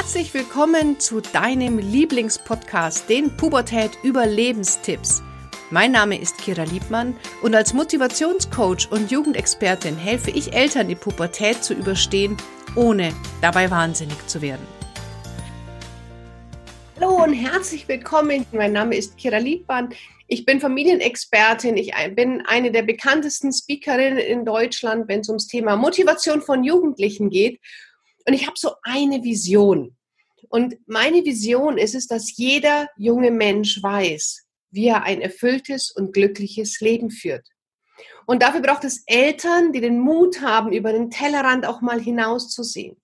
Herzlich willkommen zu deinem Lieblingspodcast, den Pubertät Überlebenstipps. Mein Name ist Kira Liebmann und als Motivationscoach und Jugendexpertin helfe ich Eltern, die Pubertät zu überstehen, ohne dabei wahnsinnig zu werden. Hallo und herzlich willkommen. Mein Name ist Kira Liebmann. Ich bin Familienexpertin. Ich bin eine der bekanntesten Speakerinnen in Deutschland, wenn es ums Thema Motivation von Jugendlichen geht. Und ich habe so eine Vision. Und meine Vision ist es, dass jeder junge Mensch weiß, wie er ein erfülltes und glückliches Leben führt. Und dafür braucht es Eltern, die den Mut haben, über den Tellerrand auch mal hinauszusehen.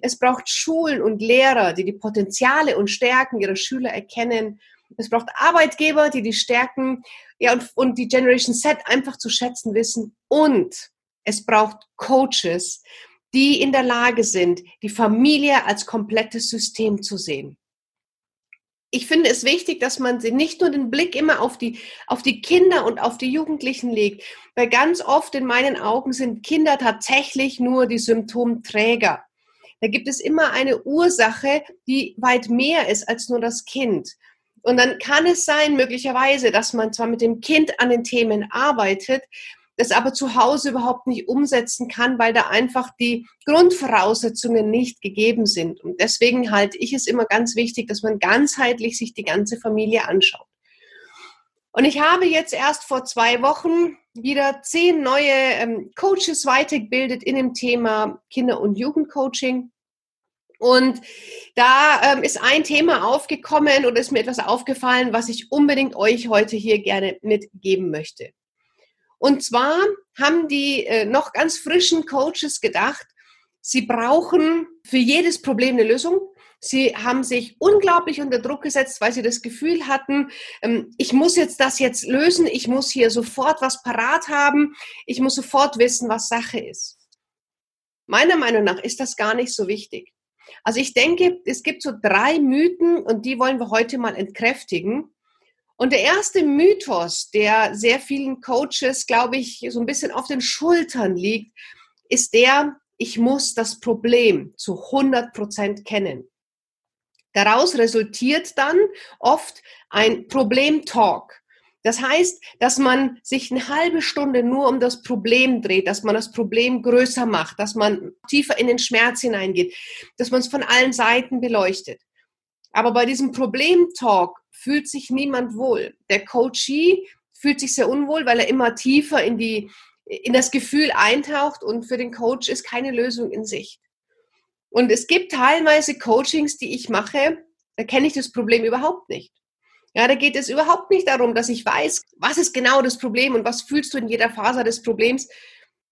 Es braucht Schulen und Lehrer, die die Potenziale und Stärken ihrer Schüler erkennen. Es braucht Arbeitgeber, die die Stärken ja, und, und die Generation Z einfach zu schätzen wissen. Und es braucht Coaches, die in der Lage sind, die Familie als komplettes System zu sehen. Ich finde es wichtig, dass man nicht nur den Blick immer auf die, auf die Kinder und auf die Jugendlichen legt, weil ganz oft in meinen Augen sind Kinder tatsächlich nur die Symptomträger. Da gibt es immer eine Ursache, die weit mehr ist als nur das Kind. Und dann kann es sein, möglicherweise, dass man zwar mit dem Kind an den Themen arbeitet, das aber zu Hause überhaupt nicht umsetzen kann, weil da einfach die Grundvoraussetzungen nicht gegeben sind. Und deswegen halte ich es immer ganz wichtig, dass man ganzheitlich sich die ganze Familie anschaut. Und ich habe jetzt erst vor zwei Wochen wieder zehn neue ähm, Coaches weitergebildet in dem Thema Kinder- und Jugendcoaching. Und da ähm, ist ein Thema aufgekommen oder ist mir etwas aufgefallen, was ich unbedingt euch heute hier gerne mitgeben möchte. Und zwar haben die äh, noch ganz frischen Coaches gedacht, sie brauchen für jedes Problem eine Lösung. Sie haben sich unglaublich unter Druck gesetzt, weil sie das Gefühl hatten, ähm, ich muss jetzt das jetzt lösen, ich muss hier sofort was parat haben, ich muss sofort wissen, was Sache ist. Meiner Meinung nach ist das gar nicht so wichtig. Also ich denke, es gibt so drei Mythen und die wollen wir heute mal entkräftigen. Und der erste Mythos, der sehr vielen Coaches, glaube ich, so ein bisschen auf den Schultern liegt, ist der, ich muss das Problem zu 100 Prozent kennen. Daraus resultiert dann oft ein Problem-Talk. Das heißt, dass man sich eine halbe Stunde nur um das Problem dreht, dass man das Problem größer macht, dass man tiefer in den Schmerz hineingeht, dass man es von allen Seiten beleuchtet. Aber bei diesem Problem-Talk fühlt sich niemand wohl. Der Coachee fühlt sich sehr unwohl, weil er immer tiefer in die, in das Gefühl eintaucht und für den Coach ist keine Lösung in Sicht. Und es gibt teilweise Coachings, die ich mache, da kenne ich das Problem überhaupt nicht. Ja, da geht es überhaupt nicht darum, dass ich weiß, was ist genau das Problem und was fühlst du in jeder Phase des Problems,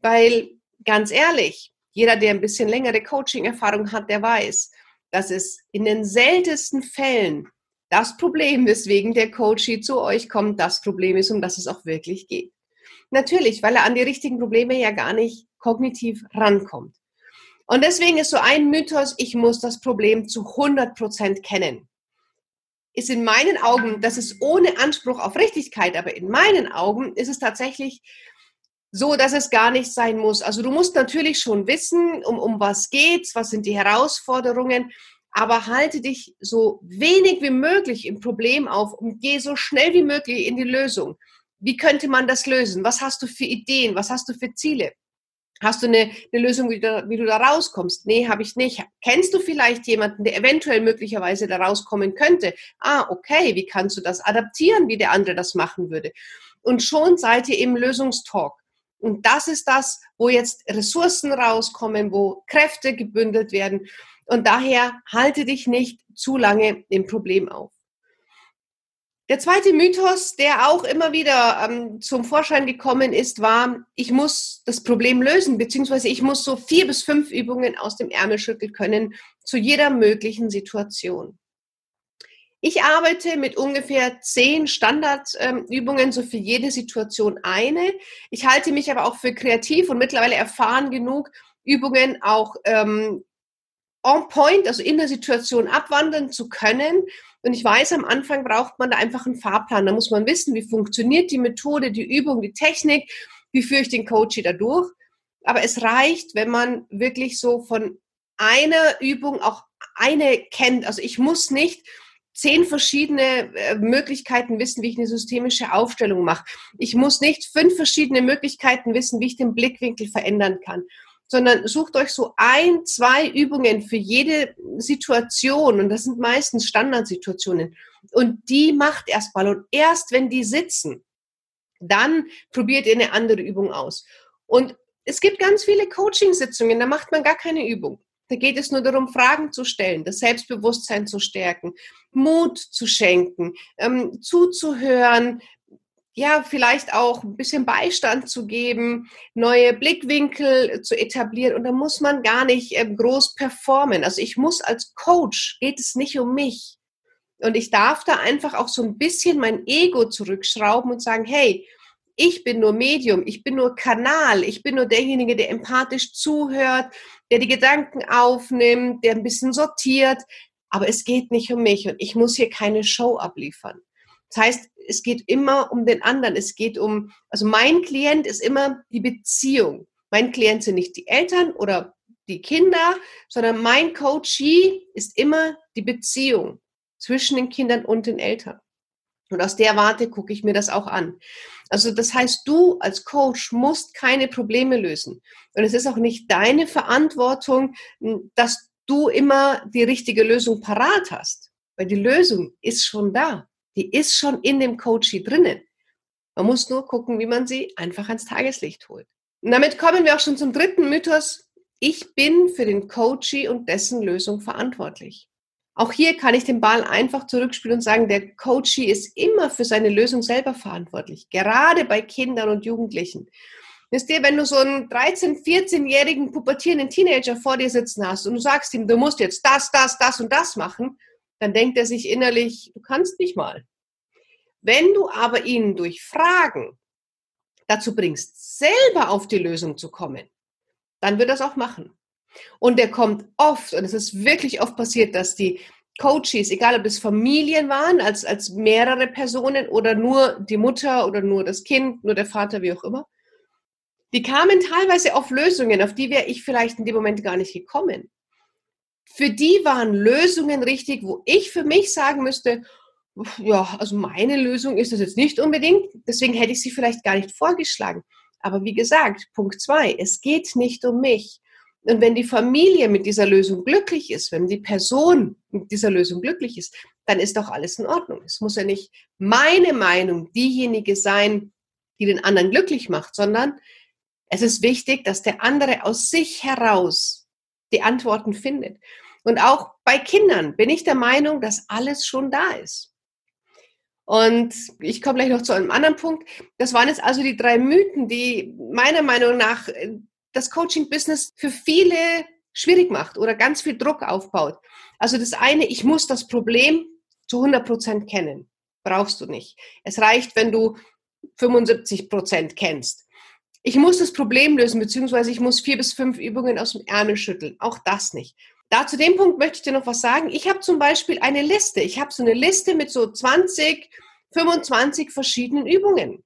weil ganz ehrlich, jeder, der ein bisschen längere Coaching-Erfahrung hat, der weiß, dass es in den seltensten Fällen das Problem, weswegen der Coach zu euch kommt, das Problem ist, um das es auch wirklich geht. Natürlich, weil er an die richtigen Probleme ja gar nicht kognitiv rankommt. Und deswegen ist so ein Mythos, ich muss das Problem zu 100 Prozent kennen. Ist in meinen Augen, das ist ohne Anspruch auf Richtigkeit, aber in meinen Augen ist es tatsächlich so, dass es gar nicht sein muss. Also du musst natürlich schon wissen, um, um was geht's, was sind die Herausforderungen, aber halte dich so wenig wie möglich im Problem auf und geh so schnell wie möglich in die Lösung. Wie könnte man das lösen? Was hast du für Ideen? Was hast du für Ziele? Hast du eine, eine Lösung, wie du, wie du da rauskommst? Nee, habe ich nicht. Kennst du vielleicht jemanden, der eventuell möglicherweise da rauskommen könnte? Ah, okay, wie kannst du das adaptieren, wie der andere das machen würde? Und schon seid ihr im Lösungstalk. Und das ist das, wo jetzt Ressourcen rauskommen, wo Kräfte gebündelt werden. Und daher halte dich nicht zu lange im Problem auf. Der zweite Mythos, der auch immer wieder ähm, zum Vorschein gekommen ist, war, ich muss das Problem lösen, beziehungsweise ich muss so vier bis fünf Übungen aus dem Ärmel schütteln können zu jeder möglichen Situation. Ich arbeite mit ungefähr zehn Standardübungen, ähm, so für jede Situation eine. Ich halte mich aber auch für kreativ und mittlerweile erfahren genug, Übungen auch ähm, on point, also in der Situation abwandeln zu können. Und ich weiß, am Anfang braucht man da einfach einen Fahrplan. Da muss man wissen, wie funktioniert die Methode, die Übung, die Technik, wie führe ich den Coach da durch. Aber es reicht, wenn man wirklich so von einer Übung auch eine kennt. Also ich muss nicht zehn verschiedene äh, Möglichkeiten wissen, wie ich eine systemische Aufstellung mache. Ich muss nicht fünf verschiedene Möglichkeiten wissen, wie ich den Blickwinkel verändern kann, sondern sucht euch so ein, zwei Übungen für jede Situation und das sind meistens Standardsituationen und die macht erstmal und erst wenn die sitzen, dann probiert ihr eine andere Übung aus. Und es gibt ganz viele Coaching-Sitzungen, da macht man gar keine Übung. Da geht es nur darum, Fragen zu stellen, das Selbstbewusstsein zu stärken, Mut zu schenken, ähm, zuzuhören, ja, vielleicht auch ein bisschen Beistand zu geben, neue Blickwinkel zu etablieren. Und da muss man gar nicht äh, groß performen. Also ich muss als Coach, geht es nicht um mich. Und ich darf da einfach auch so ein bisschen mein Ego zurückschrauben und sagen, hey, ich bin nur Medium, ich bin nur Kanal, ich bin nur derjenige, der empathisch zuhört, der die Gedanken aufnimmt, der ein bisschen sortiert. Aber es geht nicht um mich und ich muss hier keine Show abliefern. Das heißt, es geht immer um den anderen. Es geht um, also mein Klient ist immer die Beziehung. Mein Klient sind nicht die Eltern oder die Kinder, sondern mein Coachee ist immer die Beziehung zwischen den Kindern und den Eltern. Und aus der Warte gucke ich mir das auch an. Also das heißt, du als Coach musst keine Probleme lösen. Und es ist auch nicht deine Verantwortung, dass du immer die richtige Lösung parat hast. Weil die Lösung ist schon da. Die ist schon in dem Coachie drinnen. Man muss nur gucken, wie man sie einfach ans Tageslicht holt. Und damit kommen wir auch schon zum dritten Mythos. Ich bin für den Coachie und dessen Lösung verantwortlich. Auch hier kann ich den Ball einfach zurückspielen und sagen, der Coachie ist immer für seine Lösung selber verantwortlich, gerade bei Kindern und Jugendlichen. Wisst ihr, wenn du so einen 13-, 14-jährigen pubertierenden Teenager vor dir sitzen hast und du sagst ihm, du musst jetzt das, das, das und das machen, dann denkt er sich innerlich, du kannst nicht mal. Wenn du aber ihn durch Fragen dazu bringst, selber auf die Lösung zu kommen, dann wird er es auch machen. Und der kommt oft, und es ist wirklich oft passiert, dass die Coaches, egal ob das Familien waren, als, als mehrere Personen oder nur die Mutter oder nur das Kind, nur der Vater, wie auch immer, die kamen teilweise auf Lösungen, auf die wäre ich vielleicht in dem Moment gar nicht gekommen. Für die waren Lösungen richtig, wo ich für mich sagen müsste, ja, also meine Lösung ist das jetzt nicht unbedingt, deswegen hätte ich sie vielleicht gar nicht vorgeschlagen. Aber wie gesagt, Punkt zwei, es geht nicht um mich. Und wenn die Familie mit dieser Lösung glücklich ist, wenn die Person mit dieser Lösung glücklich ist, dann ist doch alles in Ordnung. Es muss ja nicht meine Meinung diejenige sein, die den anderen glücklich macht, sondern es ist wichtig, dass der andere aus sich heraus die Antworten findet. Und auch bei Kindern bin ich der Meinung, dass alles schon da ist. Und ich komme gleich noch zu einem anderen Punkt. Das waren jetzt also die drei Mythen, die meiner Meinung nach das Coaching-Business für viele schwierig macht oder ganz viel Druck aufbaut. Also das eine, ich muss das Problem zu 100 Prozent kennen. Brauchst du nicht. Es reicht, wenn du 75 Prozent kennst. Ich muss das Problem lösen, beziehungsweise ich muss vier bis fünf Übungen aus dem Ärmel schütteln. Auch das nicht. Da zu dem Punkt möchte ich dir noch was sagen. Ich habe zum Beispiel eine Liste. Ich habe so eine Liste mit so 20, 25 verschiedenen Übungen.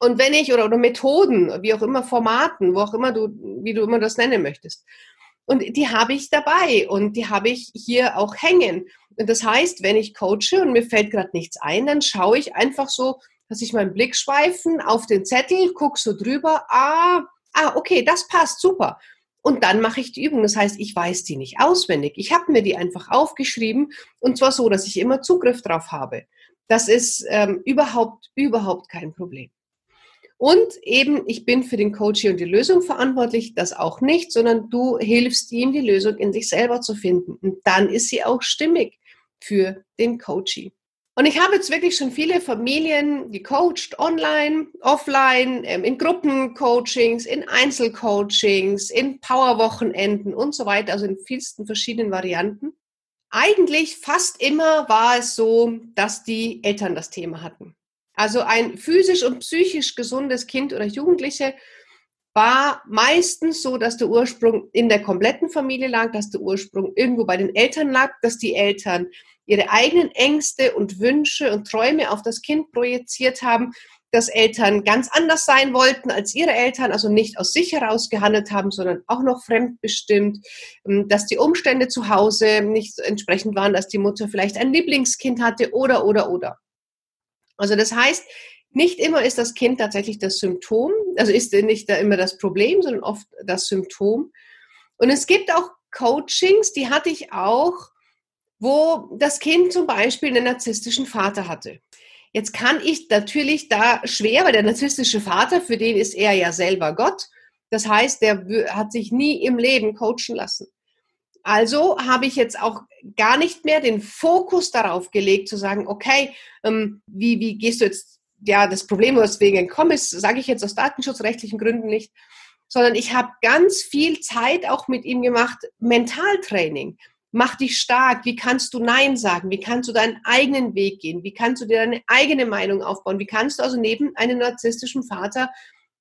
Und wenn ich, oder, oder Methoden, wie auch immer, Formaten, wo auch immer du, wie du immer das nennen möchtest. Und die habe ich dabei und die habe ich hier auch hängen. Und das heißt, wenn ich coache und mir fällt gerade nichts ein, dann schaue ich einfach so, dass ich meinen Blick schweifen auf den Zettel, gucke so drüber, ah, ah, okay, das passt, super. Und dann mache ich die Übung. Das heißt, ich weiß die nicht auswendig. Ich habe mir die einfach aufgeschrieben und zwar so, dass ich immer Zugriff drauf habe. Das ist ähm, überhaupt, überhaupt kein Problem. Und eben, ich bin für den Coach und die Lösung verantwortlich, das auch nicht, sondern du hilfst ihm, die Lösung in sich selber zu finden. Und dann ist sie auch stimmig für den Coachee. Und ich habe jetzt wirklich schon viele Familien gecoacht, online, offline, ähm, in Gruppencoachings, in Einzelcoachings, in Powerwochenenden und so weiter, also in vielsten verschiedenen Varianten. Eigentlich fast immer war es so, dass die Eltern das Thema hatten. Also ein physisch und psychisch gesundes Kind oder Jugendliche war meistens so, dass der Ursprung in der kompletten Familie lag, dass der Ursprung irgendwo bei den Eltern lag, dass die Eltern ihre eigenen Ängste und Wünsche und Träume auf das Kind projiziert haben, dass Eltern ganz anders sein wollten als ihre Eltern, also nicht aus sich heraus gehandelt haben, sondern auch noch fremdbestimmt, ähm, dass die Umstände zu Hause nicht entsprechend waren, dass die Mutter vielleicht ein Lieblingskind hatte oder, oder, oder. Also das heißt, nicht immer ist das Kind tatsächlich das Symptom, also ist nicht immer das Problem, sondern oft das Symptom. Und es gibt auch Coachings, die hatte ich auch, wo das Kind zum Beispiel einen narzisstischen Vater hatte. Jetzt kann ich natürlich da schwer, weil der narzisstische Vater, für den ist er ja selber Gott. Das heißt, der hat sich nie im Leben coachen lassen. Also habe ich jetzt auch gar nicht mehr den Fokus darauf gelegt, zu sagen, okay, ähm, wie, wie gehst du jetzt, ja, das Problem, weswegen entkommen ist, sage ich jetzt aus datenschutzrechtlichen Gründen nicht, sondern ich habe ganz viel Zeit auch mit ihm gemacht, Mentaltraining. Mach dich stark. Wie kannst du Nein sagen? Wie kannst du deinen eigenen Weg gehen? Wie kannst du dir deine eigene Meinung aufbauen? Wie kannst du also neben einem narzisstischen Vater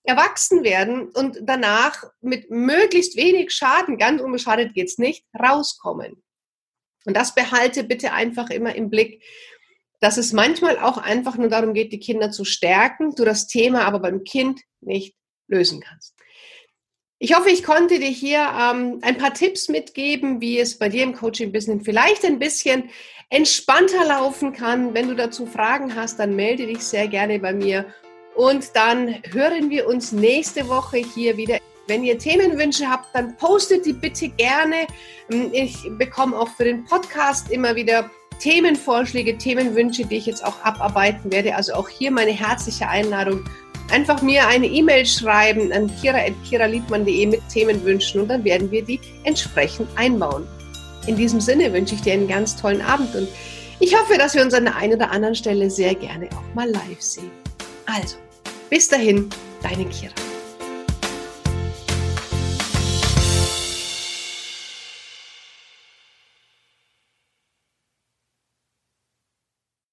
erwachsen werden und danach mit möglichst wenig Schaden, ganz unbeschadet geht's nicht, rauskommen? Und das behalte bitte einfach immer im Blick, dass es manchmal auch einfach nur darum geht, die Kinder zu stärken, du das Thema aber beim Kind nicht lösen kannst. Ich hoffe, ich konnte dir hier ähm, ein paar Tipps mitgeben, wie es bei dir im Coaching-Business vielleicht ein bisschen entspannter laufen kann. Wenn du dazu Fragen hast, dann melde dich sehr gerne bei mir. Und dann hören wir uns nächste Woche hier wieder. Wenn ihr Themenwünsche habt, dann postet die bitte gerne. Ähm, ich bekomme auch für den Podcast immer wieder Themenvorschläge, Themenwünsche, die ich jetzt auch abarbeiten werde. Also auch hier meine herzliche Einladung einfach mir eine E-Mail schreiben an kira.kiraliedmann.de mit Themenwünschen und dann werden wir die entsprechend einbauen. In diesem Sinne wünsche ich dir einen ganz tollen Abend und ich hoffe, dass wir uns an der einen oder anderen Stelle sehr gerne auch mal live sehen. Also, bis dahin, deine Kira.